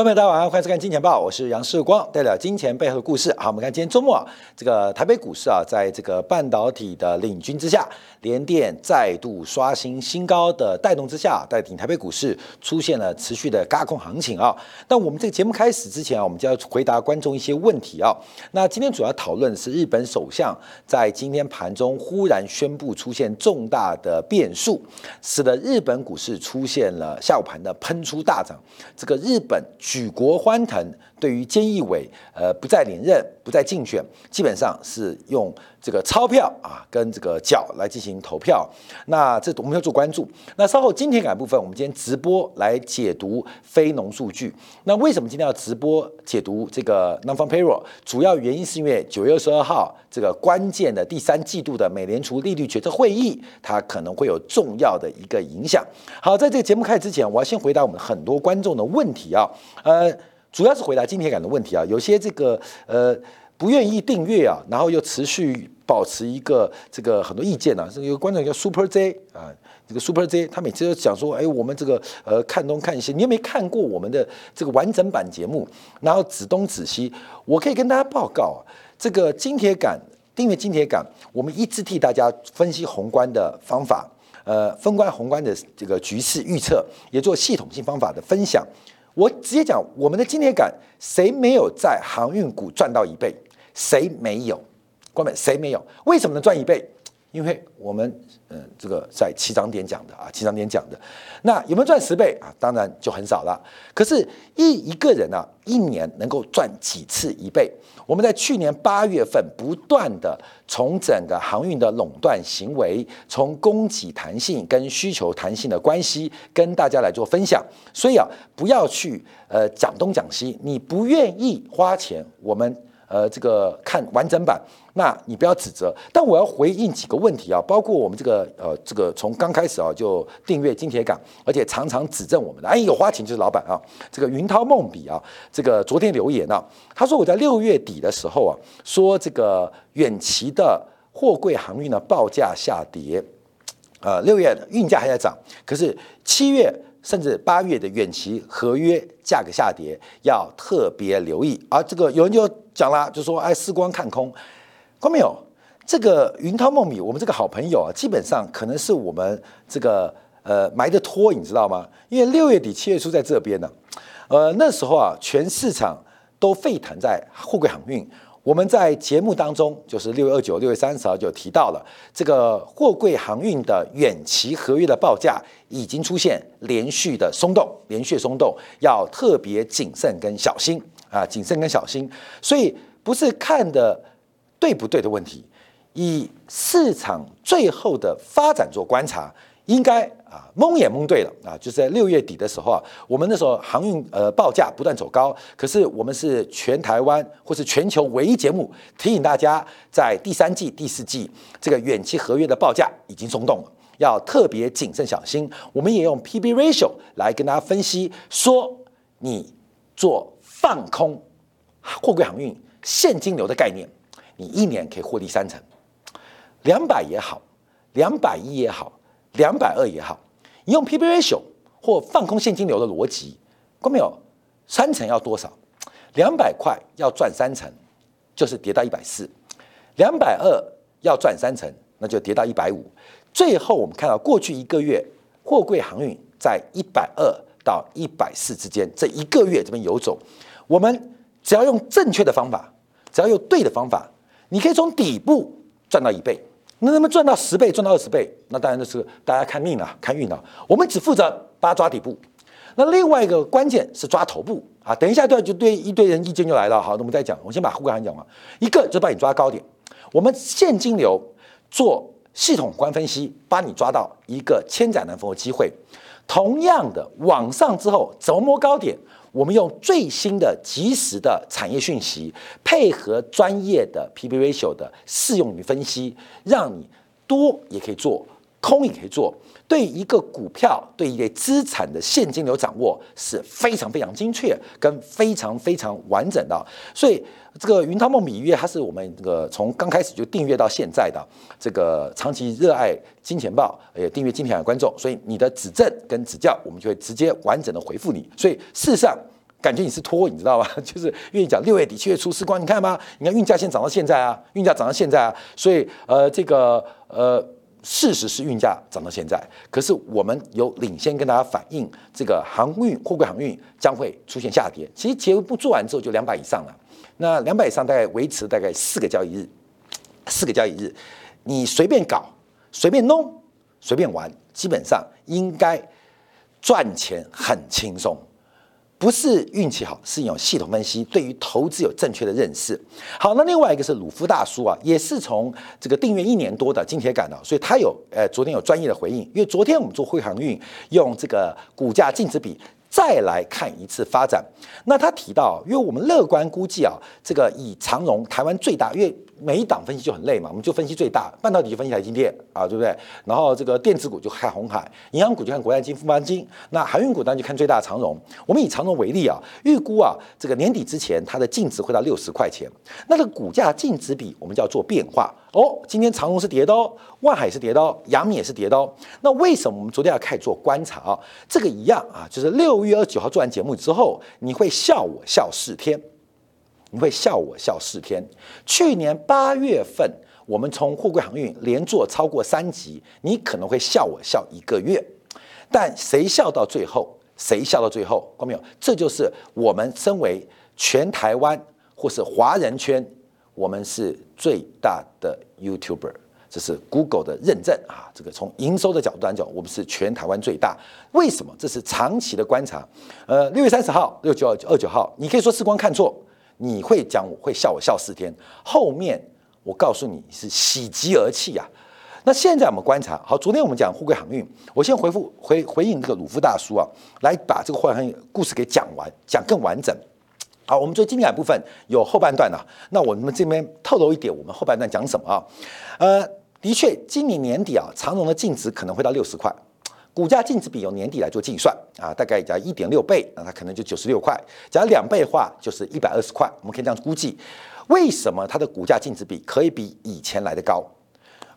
观众朋友大家晚上，欢迎收看《金钱报》，我是杨世光，带来金钱背后的故事。好，我们看今天周末啊，这个台北股市啊，在这个半导体的领军之下，联电再度刷新新高的带动之下，带领台北股市出现了持续的轧空行情啊。那我们这个节目开始之前啊，我们就要回答观众一些问题啊。那今天主要讨论是日本首相在今天盘中忽然宣布出现重大的变数，使得日本股市出现了下午盘的喷出大涨。这个日本。举国欢腾，对于菅义伟，呃，不再连任，不再竞选，基本上是用这个钞票啊，跟这个脚来进行投票。那这我们要做关注。那稍后今天感部分，我们今天直播来解读非农数据。那为什么今天要直播解读这个 non-farm payroll？主要原因是因为九月二十二号这个关键的第三季度的美联储利率决策会议，它可能会有重要的一个影响。好，在这个节目开始之前，我要先回答我们很多观众的问题啊。呃，主要是回答金铁杆的问题啊，有些这个呃不愿意订阅啊，然后又持续保持一个这个很多意见呢。这个观众叫 Super J 啊，这个 Super J 他每次都讲说，哎，我们这个呃看东看西，你有没有看过我们的这个完整版节目？然后指东指西，我可以跟大家报告啊，这个金铁杆订阅金铁杆，我们一直替大家分析宏观的方法，呃，分观宏观的这个局势预测，也做系统性方法的分享。我直接讲，我们的今天感，谁没有在航运股赚到一倍？谁没有？关门，谁没有？为什么能赚一倍？因为我们，嗯，这个在七章点讲的啊，七章点讲的，那有没有赚十倍啊？当然就很少了。可是，一一个人啊，一年能够赚几次一倍？我们在去年八月份不断的从整个航运的垄断行为，从供给弹性跟需求弹性的关系，跟大家来做分享。所以啊，不要去呃讲东讲西，你不愿意花钱，我们。呃，这个看完整版，那你不要指责。但我要回应几个问题啊，包括我们这个呃，这个从刚开始啊就订阅金铁港，而且常常指正我们的，哎，有花钱就是老板啊。这个云涛梦比啊，这个昨天留言啊，他说我在六月底的时候啊，说这个远期的货柜航运的报价下跌，呃，六月运价还在涨，可是七月。甚至八月的远期合约价格下跌，要特别留意。而这个有人就讲了，就说：“哎，时光看空，看没有？这个云涛梦米，我们这个好朋友啊，基本上可能是我们这个呃埋的托，你知道吗？因为六月底七月初在这边呢，呃，那时候啊，全市场都沸腾在货柜航运。”我们在节目当中，就是六月二九、六月三十号就提到了这个货柜航运的远期合约的报价已经出现连续的松动，连续松动，要特别谨慎跟小心啊，谨慎跟小心。所以不是看的对不对的问题，以市场最后的发展做观察，应该。啊，蒙也蒙对了啊！就是在六月底的时候啊，我们那时候航运呃报价不断走高，可是我们是全台湾或是全球唯一节目提醒大家，在第三季、第四季这个远期合约的报价已经松动了，要特别谨慎小心。我们也用 P/B ratio 来跟大家分析，说你做放空货柜航运现金流的概念，你一年可以获利三成，两百也好，两百亿也好。两百二也好，你用 P/B ratio 或放空现金流的逻辑，看没有？三成要多少？两百块要赚三成，就是跌到一百四；两百二要赚三成，那就跌到一百五。最后我们看到过去一个月货柜航运在一百二到一百四之间，这一个月这边游走。我们只要用正确的方法，只要用对的方法，你可以从底部赚到一倍。那能不能赚到十倍、赚到二十倍？那当然就是大家看命了、看运了。我们只负责八抓底部。那另外一个关键是抓头部啊。等一下，对就对一堆人意见就来了。好，那我们再讲。我先把护盘讲完。一个就把你抓高点。我们现金流做系统观分析，把你抓到一个千载难逢的机会。同样的，往上之后怎么摸高点？我们用最新的、及时的产业讯息，配合专业的 P/B ratio 的适用与分析，让你多也可以做，空也可以做。对一个股票、对一个资产的现金流掌握是非常非常精确，跟非常非常完整的。所以，这个云涛梦米月，它是我们这个从刚开始就订阅到现在的这个长期热爱金钱报，也订阅金钱的观众。所以，你的指正跟指教，我们就会直接完整的回复你。所以，事实上，感觉你是拖，你知道吧？就是愿意讲六月底七月初时光，你看吗？你看运价现涨到现在啊，运价涨到现在啊，所以呃，这个呃，事实是运价涨到现在，可是我们有领先跟大家反映，这个航运货柜航运将会出现下跌。其实节目做完之后就两百以上了，那两百以上大概维持大概四个交易日，四个交易日，你随便搞，随便弄，随便玩，基本上应该赚钱很轻松。不是运气好，是有系统分析，对于投资有正确的认识。好，那另外一个是鲁夫大叔啊，也是从这个订阅一年多的金铁杆的，所以他有呃昨天有专业的回应，因为昨天我们做汇航运用这个股价净值比。再来看一次发展，那他提到，因为我们乐观估计啊，这个以长荣台湾最大，因为每一档分析就很累嘛，我们就分析最大，半导体就分析台积电啊，对不对？然后这个电子股就看红海，银行股就看国泰金、富邦金，那航运股当然就看最大的长荣。我们以长荣为例啊，预估啊，这个年底之前它的净值会到六十块钱，那个股价净值比我们叫做变化。哦，今天长荣是跌的哦，万海是跌的哦，阳明也是跌的哦。那为什么我们昨天要开始做观察啊？这个一样啊，就是六月二十九号做完节目之后，你会笑我笑四天，你会笑我笑四天。去年八月份我们从货柜航运连做超过三集，你可能会笑我笑一个月，但谁笑到最后？谁笑到最后？看到没有？这就是我们身为全台湾或是华人圈。我们是最大的 YouTuber，这是 Google 的认证啊。这个从营收的角度来讲，我们是全台湾最大。为什么？这是长期的观察。呃，六月三十号、六九二九号，你可以说时光看错，你会讲我会笑我笑四天。后面我告诉你是喜极而泣呀。那现在我们观察，好，昨天我们讲沪贵航运，我先回复回回应这个鲁夫大叔啊，来把这个货航运故事给讲完，讲更完整。好，我们最精彩部分有后半段啊。那我们这边透露一点，我们后半段讲什么啊？呃，的确，今年年底啊，长荣的净值可能会到六十块，股价净值比由年底来做计算啊，大概加一点六倍，那它可能就九十六块，加两倍的话就是一百二十块。我们可以这样估计，为什么它的股价净值比可以比以前来的高？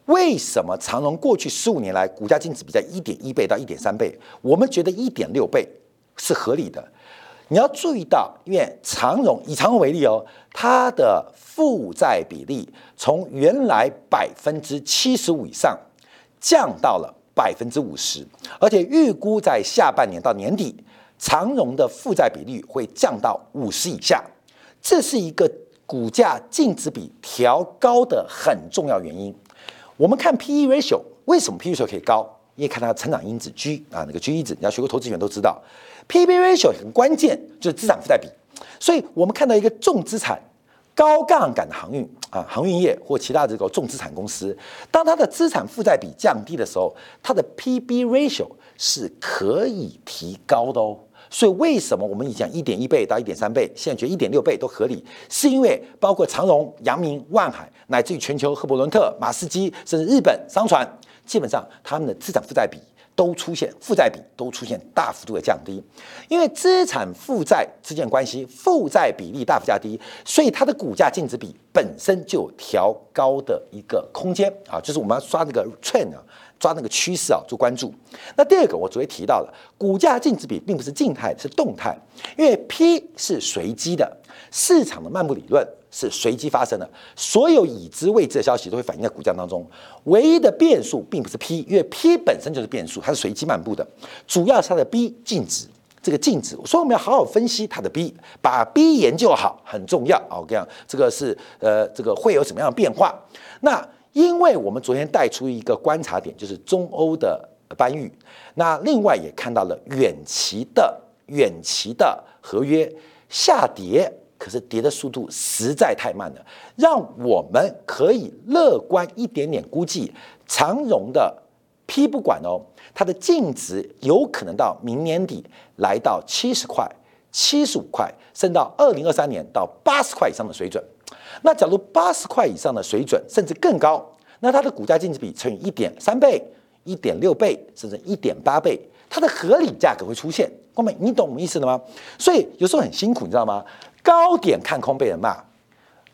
为什么长荣过去十五年来股价净值比在一点一倍到一点三倍？我们觉得一点六倍是合理的。你要注意到，因为长荣以长荣为例哦，它的负债比例从原来百分之七十五以上降到了百分之五十，而且预估在下半年到年底，长荣的负债比率会降到五十以下，这是一个股价净值比调高的很重要原因。我们看 P/E ratio，为什么 P/E ratio 可以高？因为看它的成长因子 G 啊，那个 G 因子，你要学过投资员都知道。P E ratio 很关键，就是资产负债比。所以我们看到一个重资产、高杠杆的航运啊，航运业或其他这个重资产公司，当它的资产负债比降低的时候，它的 P/B ratio 是可以提高的哦。所以为什么我们以前一点一倍到一点三倍，现在觉得一点六倍都合理？是因为包括长荣、阳明、万海，乃至于全球赫伯伦特、马士基，甚至日本商船，基本上他们的资产负债比。都出现负债比都出现大幅度的降低，因为资产负债之间关系，负债比例大幅降低，所以它的股价净值比本身就有调高的一个空间啊，就是我们要刷那个 trend 啊，抓那个趋势啊做关注。那第二个我昨天提到了，股价净值比并不是静态，是动态，因为 P 是随机的，市场的漫步理论。是随机发生的，所有已知未知的消息都会反映在股价当中。唯一的变数并不是 P，因为 P 本身就是变数，它是随机漫步的。主要是它的 B 净值，这个净值，所以我们要好好分析它的 B，把 B 研究好很重要啊。我讲这个是呃，这个会有什么样的变化？那因为我们昨天带出一个观察点，就是中欧的搬运，那另外也看到了远期的远期的合约下跌。可是跌的速度实在太慢了，让我们可以乐观一点点估计，长荣的 P 不管哦，它的净值有可能到明年底来到七十块、七十五块，甚至到二零二三年到八十块以上的水准。那假如八十块以上的水准，甚至更高，那它的股价净值比乘以一点三倍、一点六倍，甚至一点八倍，它的合理价格会出现。光美，你懂我意思了吗？所以有时候很辛苦，你知道吗？高点看空被人骂，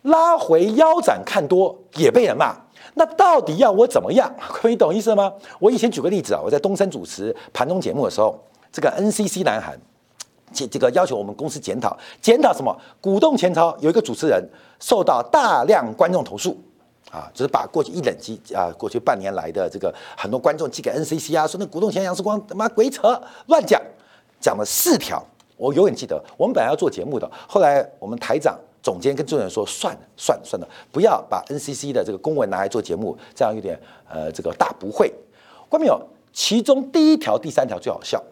拉回腰斩看多也被人骂，那到底要我怎么样？可以懂意思吗？我以前举个例子啊，我在东森主持盘中节目的时候，这个 NCC 南韩这这个要求我们公司检讨，检讨什么？股东前朝有一个主持人受到大量观众投诉，啊，就是把过去一冷机啊，过去半年来的这个很多观众寄给 NCC 啊，说那股东前杨世光他妈鬼扯乱讲，讲了四条，我永远记得。我们本来要做节目的，后来我们台长、总监跟众人说，算了算了算了，不要把 NCC 的这个公文拿来做节目，这样有点呃这个大不会。关没有？其中第一条、第三条最好笑。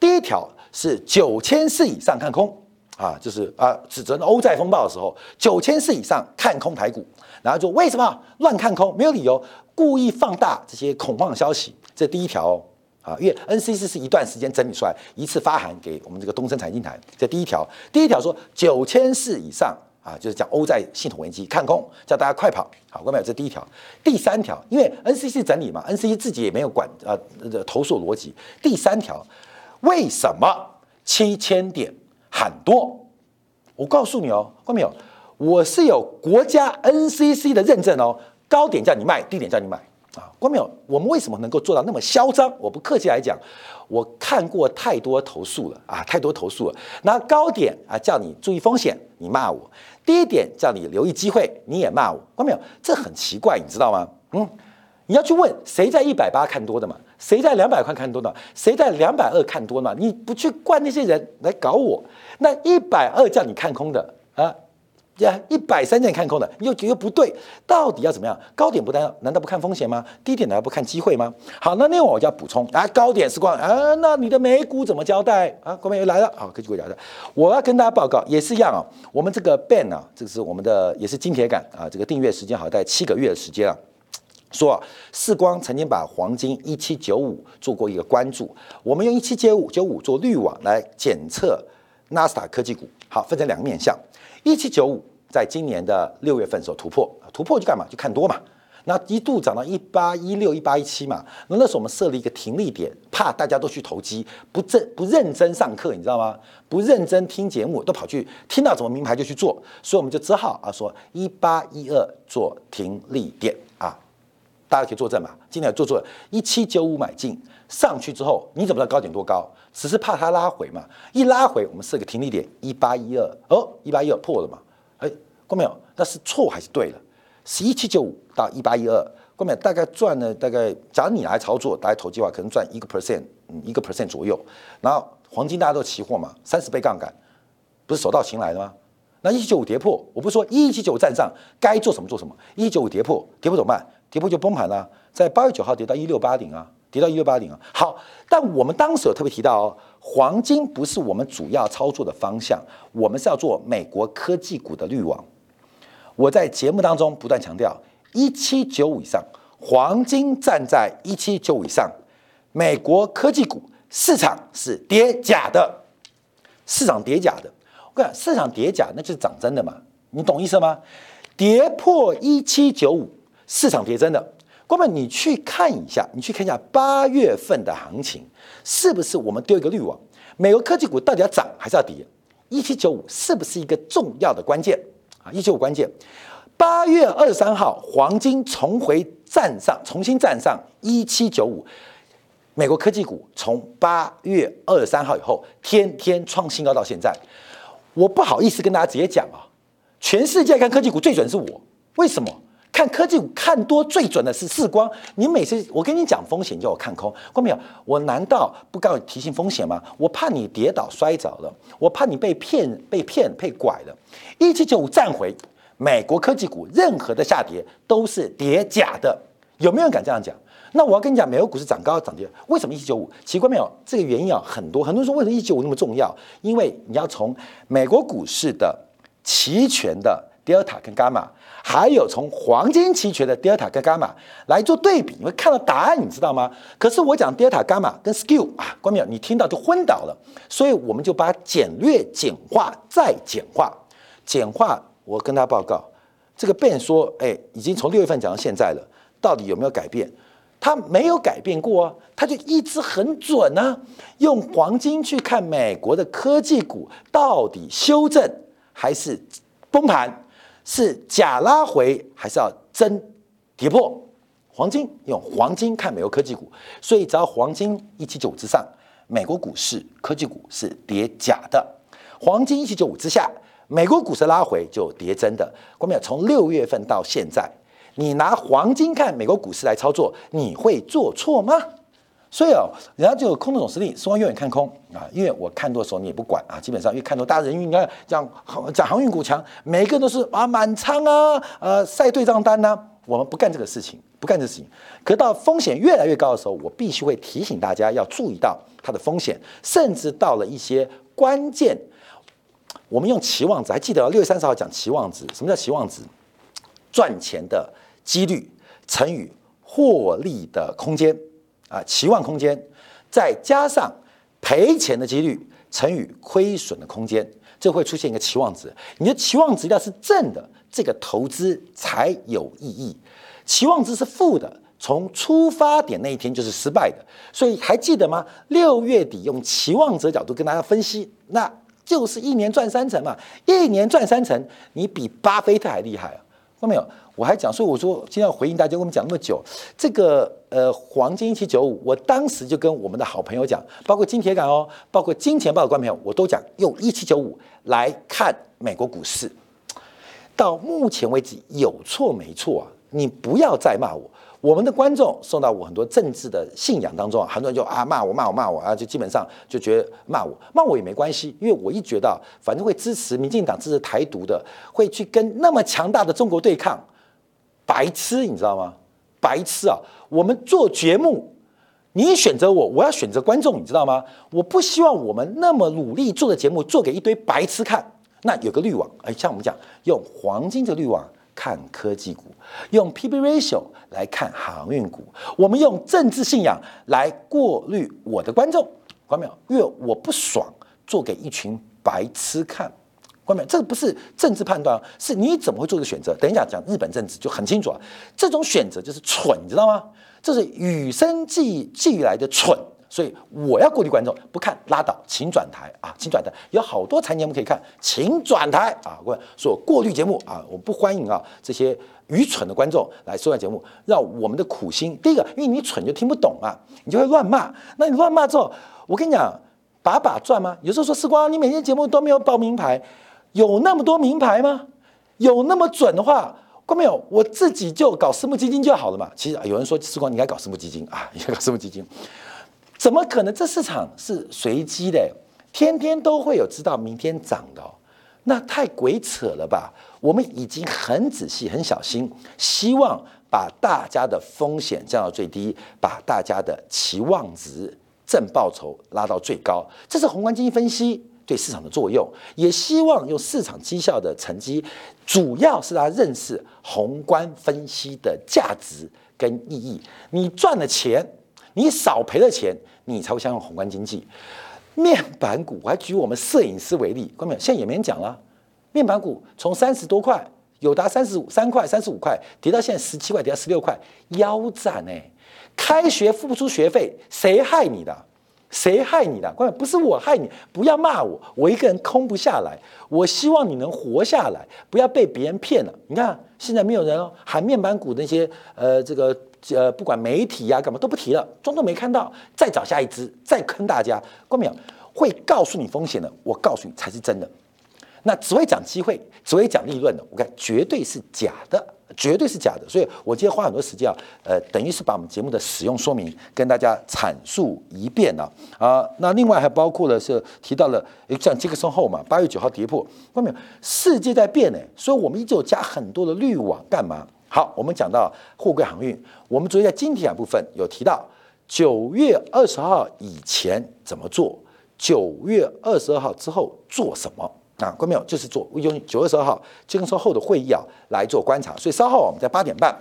第一条是九千四以上看空啊，就是啊，指责欧债风暴的时候，九千四以上看空台股，然后就为什么乱看空？没有理由，故意放大这些恐慌消息。这第一条啊，因为 NCC 是一段时间整理出来，一次发函给我们这个东森财经台。这第一条，第一条说九千四以上啊，就是讲欧债系统危机看空，叫大家快跑。好，各位，这第一条。第三条，因为 NCC 整理嘛，NCC 自己也没有管呃投诉逻辑。第三条。为什么七千点很多？我告诉你哦，看到没有？我是有国家 NCC 的认证哦，高点叫你卖，低点叫你买啊，看到没有？我们为什么能够做到那么嚣张？我不客气来讲，我看过太多投诉了啊，太多投诉了。那高点啊，叫你注意风险，你骂我；低点叫你留意机会，你也骂我，看到没有？这很奇怪，你知道吗？嗯。你要去问谁在一百八看多的嘛？谁在两百块看多的？谁在两百二看多呢？你不去怪那些人来搞我，那一百二叫你看空的啊？呀，一百三件看空的，你又觉得不对，到底要怎么样？高点不单难道不看风险吗？低点难道不看机会吗？好，那另外我就要补充啊，高点是光啊，那你的美股怎么交代啊？后面又来了，好，科技股交代，我要跟大家报告也是一样啊，我们这个 Ben 啊，这个是我们的也是金铁杆啊，这个订阅时间好在七个月的时间啊。说世光曾经把黄金一七九五做过一个关注，我们用一七九五九五做滤网来检测纳斯达科技股。好，分成两个面向，一七九五在今年的六月份时候突破，突破就干嘛？就看多嘛。那一度涨到一八一六一八一七嘛，那那时候我们设了一个停利点，怕大家都去投机，不正不认真上课，你知道吗？不认真听节目，都跑去听到什么名牌就去做，所以我们就只好啊说一八一二做停利点啊。大家可以作证嘛？今天做做一七九五买进上去之后，你怎么知道高点多高？只是怕它拉回嘛。一拉回，我们设个停利点一八一二哦，一八一二破了嘛？哎，过没有？那是错还是对了？是一七九五到一八一二，过没有？大概赚了大概，假如你来操作，大家投机的话，可能赚一个 percent，嗯，一个 percent 左右。然后黄金大家都期货嘛，三十倍杠杆，不是手到擒来的吗？那一七九五跌破，我不是说一七九五站上该做什么做什么，一九五跌破，跌破怎么办？跌破就崩盘了，在八月九号跌到一六八零啊，跌到一六八零啊。好，但我们当时有特别提到哦，黄金不是我们主要操作的方向，我们是要做美国科技股的滤网。我在节目当中不断强调，一七九五以上，黄金站在一七九五以上，美国科技股市场是跌假的，市场跌假的。我讲市场跌假，那就是涨真的嘛，你懂意思吗？跌破一七九五。市场跌真的，哥们，你去看一下，你去看一下八月份的行情，是不是我们丢一个滤网？美国科技股到底要涨还是要跌？一七九五是不是一个重要的关键啊？一七九五关键。八月二十三号，黄金重回站上，重新站上一七九五。美国科技股从八月二十三号以后，天天创新高到现在。我不好意思跟大家直接讲啊，全世界看科技股最准是我，为什么？看科技股看多最准的是世光，你每次我跟你讲风险叫我看空，看到没有？我难道不告提醒风险吗？我怕你跌倒摔着了，我怕你被骗被骗被拐了。一七九五站回，美国科技股任何的下跌都是跌假的，有没有人敢这样讲？那我要跟你讲，美国股市涨高涨跌，为什么一七九五？奇怪没有？这个原因啊很多，很多人说为什么一七九五那么重要？因为你要从美国股市的期权的。德尔塔跟伽马，还有从黄金期权的德尔塔跟伽马来做对比，你会看到答案，你知道吗？可是我讲德尔塔、伽马跟 skew 啊，关淼，你听到就昏倒了。所以我们就把简略、简化、再简化。简化，我跟他报告，这个 Ben 说，哎，已经从六月份讲到现在了，到底有没有改变？他没有改变过啊，他就一直很准啊。用黄金去看美国的科技股到底修正还是崩盘？是假拉回还是要真跌破？黄金用黄金看美国科技股，所以只要黄金一七九五之上，美国股市科技股是跌假的，黄金一七九五之下，美国股市拉回就跌真的。关没有？从六月份到现在，你拿黄金看美国股市来操作，你会做错吗？所以哦，人家就有空头总司令，说永远看空啊，因为我看多的时候你也不管啊，基本上因为看多，大家人运，你看讲讲航运股强，每个人都是啊满仓啊，呃晒对账单呐，我们不干这个事情，不干这事情。可到风险越来越高的时候，我必须会提醒大家要注意到它的风险，甚至到了一些关键，我们用期望值，还记得六月三十号讲期望值，什么叫期望值？赚钱的几率乘以获利的空间。啊，期望空间，再加上赔钱的几率乘以亏损的空间，这会出现一个期望值。你的期望值要是正的，这个投资才有意义；期望值是负的，从出发点那一天就是失败的。所以还记得吗？六月底用期望值角度跟大家分析，那就是一年赚三成嘛，一年赚三成，你比巴菲特还厉害啊！看到没有？我还讲，所以我说今天要回应大家，我们讲那么久，这个呃黄金一七九五，我当时就跟我们的好朋友讲，包括金铁杆哦，包括金钱豹的观众朋友，我都讲用一七九五来看美国股市。到目前为止有错没错啊？你不要再骂我。我们的观众受到我很多政治的信仰当中，很多人就啊骂我骂我骂我啊，就基本上就觉得骂我骂我也没关系，因为我一觉得反正会支持民进党支持台独的，会去跟那么强大的中国对抗，白痴你知道吗？白痴啊！我们做节目，你选择我，我要选择观众，你知道吗？我不希望我们那么努力做的节目做给一堆白痴看。那有个滤网，哎，像我们讲用黄金的滤网。看科技股，用 P/B ratio 来看航运股，我们用政治信仰来过滤我的观众，关没有？因为我不爽做给一群白痴看，关没有？这个不是政治判断，是你怎么会做这个选择？等一下讲日本政治就很清楚啊，这种选择就是蠢，你知道吗？这是与生俱俱来的蠢。所以我要过滤观众，不看拉倒，请转台啊，请转台，有好多财节目可以看，请转台啊！我说过滤节目啊，我不欢迎啊这些愚蠢的观众来收看节目，让我们的苦心。第一个，因为你蠢就听不懂嘛，你就会乱骂。那你乱骂之后，我跟你讲，把把赚吗？有时候说时光，你每天节目都没有报名牌，有那么多名牌吗？有那么准的话，关没有？我自己就搞私募基金就好了嘛。其实有人说时光，你应该搞私募基金啊，应该搞私募基金。怎么可能？这市场是随机的，天天都会有知道明天涨的，那太鬼扯了吧？我们已经很仔细、很小心，希望把大家的风险降到最低，把大家的期望值正报酬拉到最高。这是宏观经济分析对市场的作用，也希望用市场绩效的成绩，主要是他认识宏观分析的价值跟意义。你赚了钱，你少赔了钱。你才会相信宏观经济。面板股，我还举我们摄影师为例，各位现在也没人讲了。面板股从三十多块，有达三十五三块、三十五块，跌到现在十七块，跌到十六块，腰斩哎！开学付不出学费，谁害你的？谁害你的？各位不是我害你，不要骂我，我一个人空不下来。我希望你能活下来，不要被别人骗了。你看现在没有人哦，喊面板股那些呃这个。呃，不管媒体呀，干嘛都不提了，装作没看到。再找下一支，再坑大家，关没有？会告诉你风险的，我告诉你才是真的。那只会讲机会，只会讲利润的，我看绝对是假的，绝对是假的。所以我今天花很多时间啊，呃，等于是把我们节目的使用说明跟大家阐述一遍了啊。那另外还包括了是提到了，像杰克逊后嘛，八月九号跌破，关没有？世界在变呢，所以我们依旧加很多的滤网，干嘛？好，我们讲到货柜航运，我们昨天在金铁部分有提到九月二十号以前怎么做，九月二十二号之后做什么啊？关没有？就是做用九月十二号金融后的会议啊来做观察，所以稍后我们在八点半。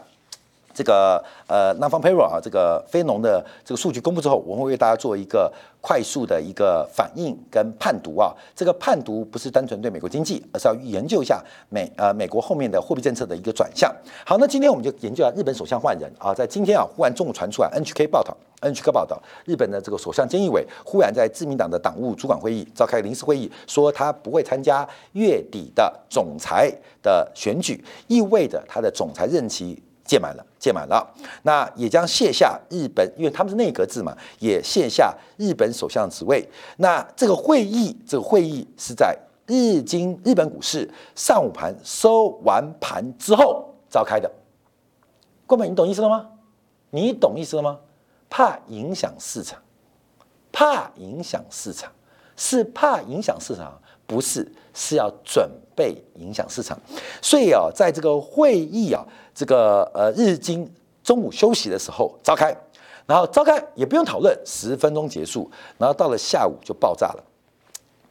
这个呃南方 payroll 啊，这个非农的这个数据公布之后，我们会为大家做一个快速的一个反应跟判读啊。这个判读不是单纯对美国经济，而是要研究一下美呃美国后面的货币政策的一个转向。好，那今天我们就研究下日本首相换人啊，在今天啊，忽然中午传出来 NHK 报道，NHK 报道，日本的这个首相菅义伟忽然在自民党的党务主管会议召开临时会议，说他不会参加月底的总裁的选举，意味着他的总裁任期届满了。届满了，那也将卸下日本，因为他们是内阁制嘛，也卸下日本首相职位。那这个会议，这个会议是在日经日本股市上午盘收完盘之后召开的。郭美，你懂意思了吗？你懂意思了吗？怕影响市场，怕影响市场，是怕影响市场，不是是要准被影响市场。所以啊，在这个会议啊。这个呃，日经中午休息的时候召开，然后召开也不用讨论，十分钟结束，然后到了下午就爆炸了，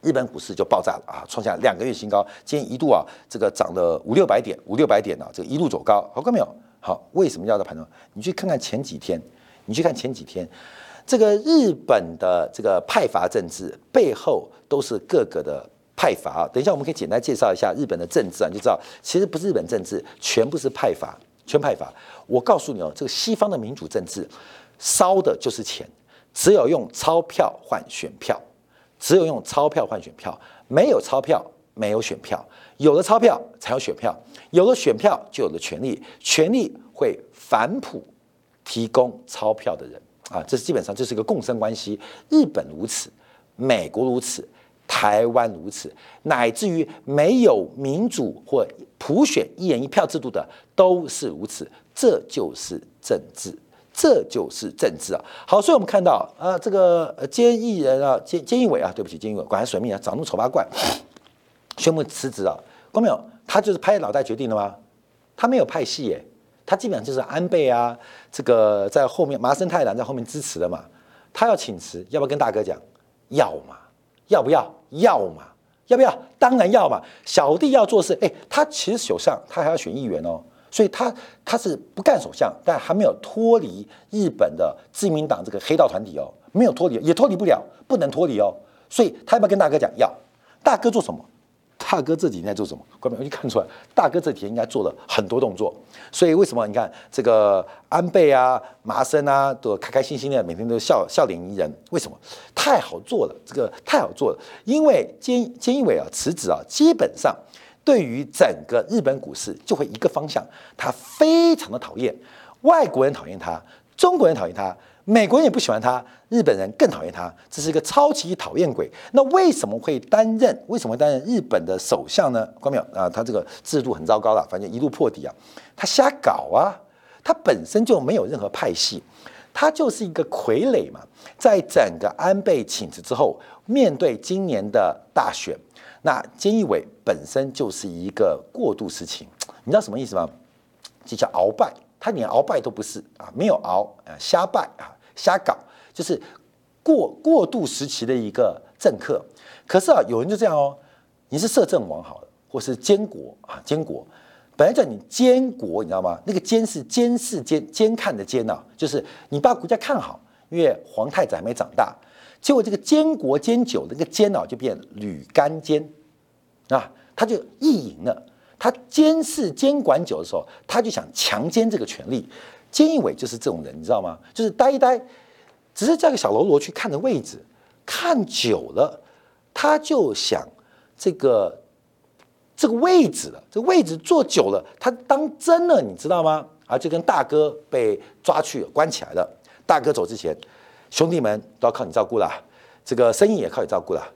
日本股市就爆炸了啊，创下两个月新高，今天一度啊，这个涨了五六百点，五六百点呢，这个一路走高，好看没有？好，为什么要在盘中？你去看看前几天，你去看前几天，这个日本的这个派阀政治背后都是各个的。派阀啊，等一下我们可以简单介绍一下日本的政治啊，你就知道其实不是日本政治，全部是派阀，全派阀。我告诉你哦，这个西方的民主政治烧的就是钱，只有用钞票换选票，只有用钞票换选票，没有钞票没有选票，有了钞票才有选票，有了选票就有了权利，权利会反哺提供钞票的人啊，这是基本上这是一个共生关系。日本如此，美国如此。台湾如此，乃至于没有民主或普选一人一票制度的都是如此。这就是政治，这就是政治啊！好，所以我们看到啊，这个呃菅义人啊，菅菅义伟啊，对不起，菅义伟，管他水命啊，长那么丑八怪，宣布辞职啊。看没有？他就是拍脑袋决定的吗？他没有派系耶，他基本上就是安倍啊，这个在后面麻生太郎在后面支持的嘛。他要请辞，要不要跟大哥讲？要嘛。要不要？要嘛？要不要？当然要嘛！小弟要做事，哎，他其实首相，他还要选议员哦，所以他他是不干首相，但还没有脱离日本的自民党这个黑道团体哦，没有脱离，也脱离不了，不能脱离哦，所以他要不要跟大哥讲？要，大哥做什么？大哥这几天在做什么？观众就看出来，大哥这几天应该做了很多动作。所以为什么你看这个安倍啊、麻生啊，都开开心心的，每天都笑笑脸迎人？为什么？太好做了，这个太好做了。因为菅菅义伟啊辞职啊，基本上对于整个日本股市就会一个方向，他非常的讨厌外国人，讨厌他，中国人讨厌他。美国人也不喜欢他，日本人更讨厌他，这是一个超级讨厌鬼。那为什么会担任？为什么会担任日本的首相呢？关没有啊？他这个制度很糟糕了，反正一路破底啊，他瞎搞啊，他本身就没有任何派系，他就是一个傀儡嘛。在整个安倍请辞之后，面对今年的大选，那菅义伟本身就是一个过渡时期，你知道什么意思吗？这叫鳌拜。他连鳌拜都不是啊，没有鳌啊，瞎拜啊，瞎搞，就是过过渡时期的一个政客。可是啊，有人就这样哦，你是摄政王好了，或是监国啊，监国，本来叫你监国，你知道吗？那个监是监视、监监看的监呐，就是你把国家看好，因为皇太子还没长大。结果这个监国监久，那个监啊就变吕干监啊，他就意淫了。他监视监管久的时候，他就想强奸这个权利。菅义伟就是这种人，你知道吗？就是呆一呆，只是叫个小喽啰去看着位置，看久了，他就想这个这个位置了。这个位置坐久了，他当真了，你知道吗？啊，就跟大哥被抓去关起来了。大哥走之前，兄弟们都要靠你照顾了，这个生意也靠你照顾了，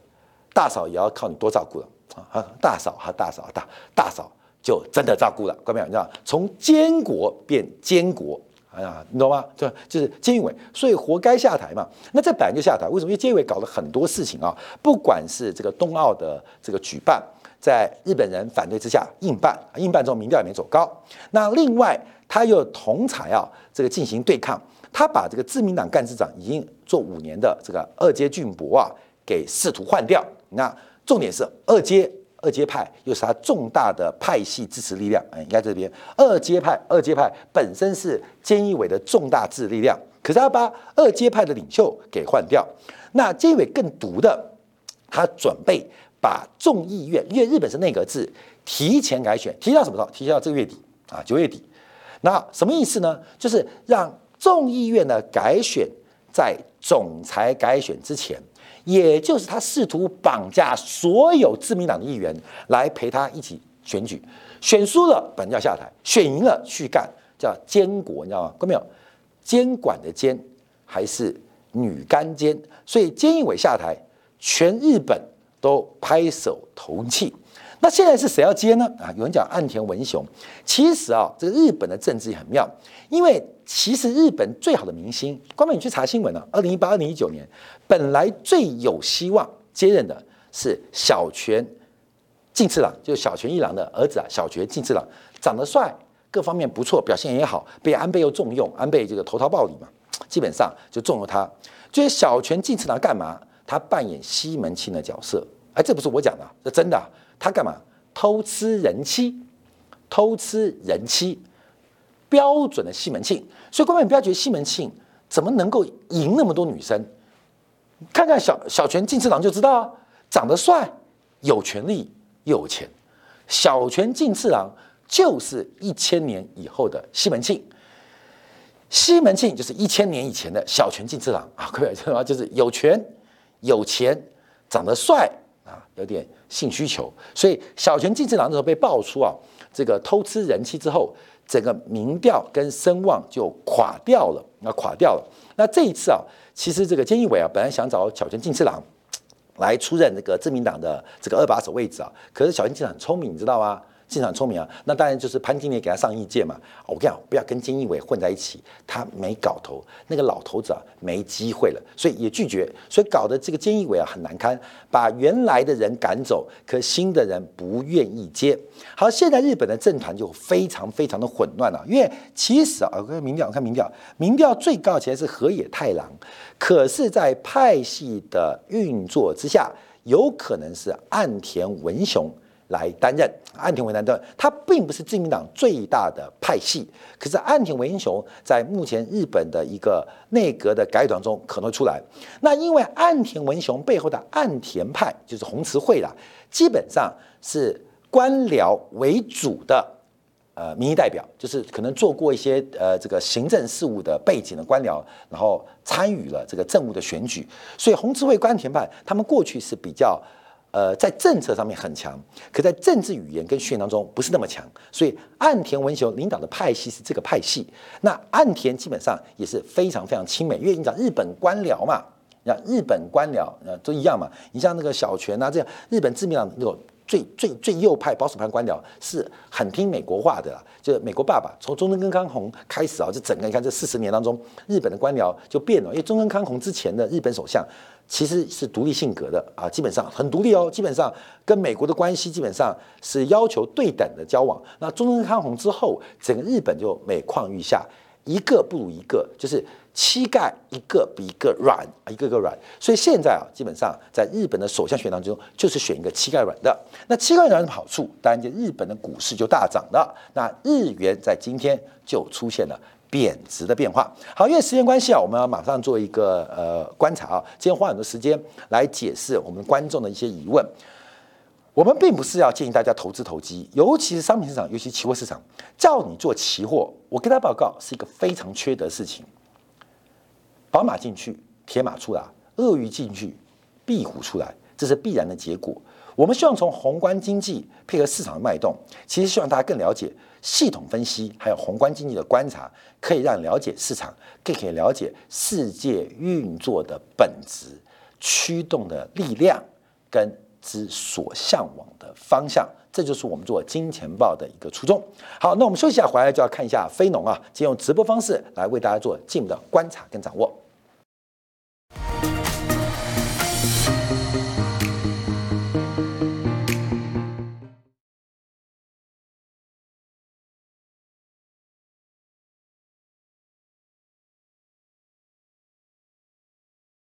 大嫂也要靠你多照顾了。啊，大嫂哈，大嫂大大嫂就真的照顾了，各位你知道，从监国变监国，哎呀，你懂吗？就就是菅义伟，所以活该下台嘛。那这本来就下台，为什么？因为菅义伟搞了很多事情啊，不管是这个冬奥的这个举办，在日本人反对之下硬办，硬办之后民调也没走高。那另外他又同台啊，这个进行对抗，他把这个自民党干事长已经做五年的这个二阶俊博啊，给试图换掉。那重点是二阶二阶派又是他重大的派系支持力量，哎，应该这边二阶派二阶派本身是菅义伟的重大支持力量，可是他把二阶派的领袖给换掉，那菅义伟更毒的，他准备把众议院，因为日本是内阁制，提前改选，提到什么时候？提到这个月底啊，九月底。那什么意思呢？就是让众议院的改选在总裁改选之前。也就是他试图绑架所有自民党的议员来陪他一起选举，选输了本要下台，选赢了去干，叫监国，你知道吗？看到没有？监管的监还是女干监，所以菅义伟下台，全日本都拍手同庆。那现在是谁要接呢？啊，有人讲岸田文雄。其实啊，这个日本的政治也很妙，因为其实日本最好的明星，光明你去查新闻啊，二零一八、二零一九年，本来最有希望接任的是小泉进次郎，就是小泉一郎的儿子啊，小泉进次郎长得帅，各方面不错，表现也好，被安倍又重用，安倍这个投桃报李嘛，基本上就重用他。就是小泉进次郎干嘛？他扮演西门庆的角色。哎，这不是我讲的，这真的。他干嘛？偷吃人妻，偷吃人妻，标准的西门庆。所以，观众你不要觉得西门庆怎么能够赢那么多女生？看看小小泉进次郎就知道啊，长得帅，有权利，又有钱。小泉进次郎就是一千年以后的西门庆，西门庆就是一千年以前的小泉进次郎啊，各位知道吗？就是有权、有钱、长得帅。啊，有点性需求，所以小泉进次郎的时候被爆出啊，这个偷吃人妻之后，整个民调跟声望就垮掉了，那垮掉了。那这一次啊，其实这个菅义伟啊，本来想找小泉进次郎来出任这个自民党的这个二把手位置啊，可是小泉进次郎很聪明，你知道吗？经常聪明啊，那当然就是潘金莲给他上意见嘛。我跟你讲，不要跟金义伟混在一起，他没搞头，那个老头子啊没机会了，所以也拒绝，所以搞得这个金义伟啊很难堪，把原来的人赶走，可新的人不愿意接。好，现在日本的政坛就非常非常的混乱了，因为其实啊，我看民调，看民调，民调最高其实是河野太郎，可是，在派系的运作之下，有可能是岸田文雄。来担任岸田文雄的，他并不是自民党最大的派系，可是岸田文雄在目前日本的一个内阁的改组中可能会出来。那因为岸田文雄背后的岸田派就是红池会啦，基本上是官僚为主的呃民意代表，就是可能做过一些呃这个行政事务的背景的官僚，然后参与了这个政务的选举，所以红慈会、关田派他们过去是比较。呃，在政策上面很强，可在政治语言跟训练当中不是那么强，所以岸田文雄领导的派系是这个派系。那岸田基本上也是非常非常亲美，因为你讲日本官僚嘛，你像日本官僚呃都一样嘛。你像那个小泉啊，这样日本自民党那种最最最右派保守派官僚是很听美国话的，就是美国爸爸从中根康弘开始啊，就整个你看这四十年当中，日本的官僚就变了，因为中根康弘之前的日本首相。其实是独立性格的啊，基本上很独立哦，基本上跟美国的关系基本上是要求对等的交往。那中根康弘之后，整个日本就每况愈下，一个不如一个，就是膝盖一个比一个软，一个个软。所以现在啊，基本上在日本的首相选当中，就是选一个膝盖软的。那膝盖软有什么好处？当然就日本的股市就大涨了。那日元在今天就出现了。贬值的变化。好，因为时间关系啊，我们要马上做一个呃观察啊。今天花很多时间来解释我们观众的一些疑问。我们并不是要建议大家投资投机，尤其是商品市场，尤其期货市场，叫你做期货，我跟他报告是一个非常缺德事情。宝马进去，铁马出来；鳄鱼进去，壁虎出来，这是必然的结果。我们希望从宏观经济配合市场的脉动，其实希望大家更了解系统分析，还有宏观经济的观察，可以让了解市场，更可以了解世界运作的本质、驱动的力量跟之所向往的方向。这就是我们做金钱豹的一个初衷。好，那我们休息一下，回来就要看一下非农啊，借用直播方式来为大家做进一步的观察跟掌握。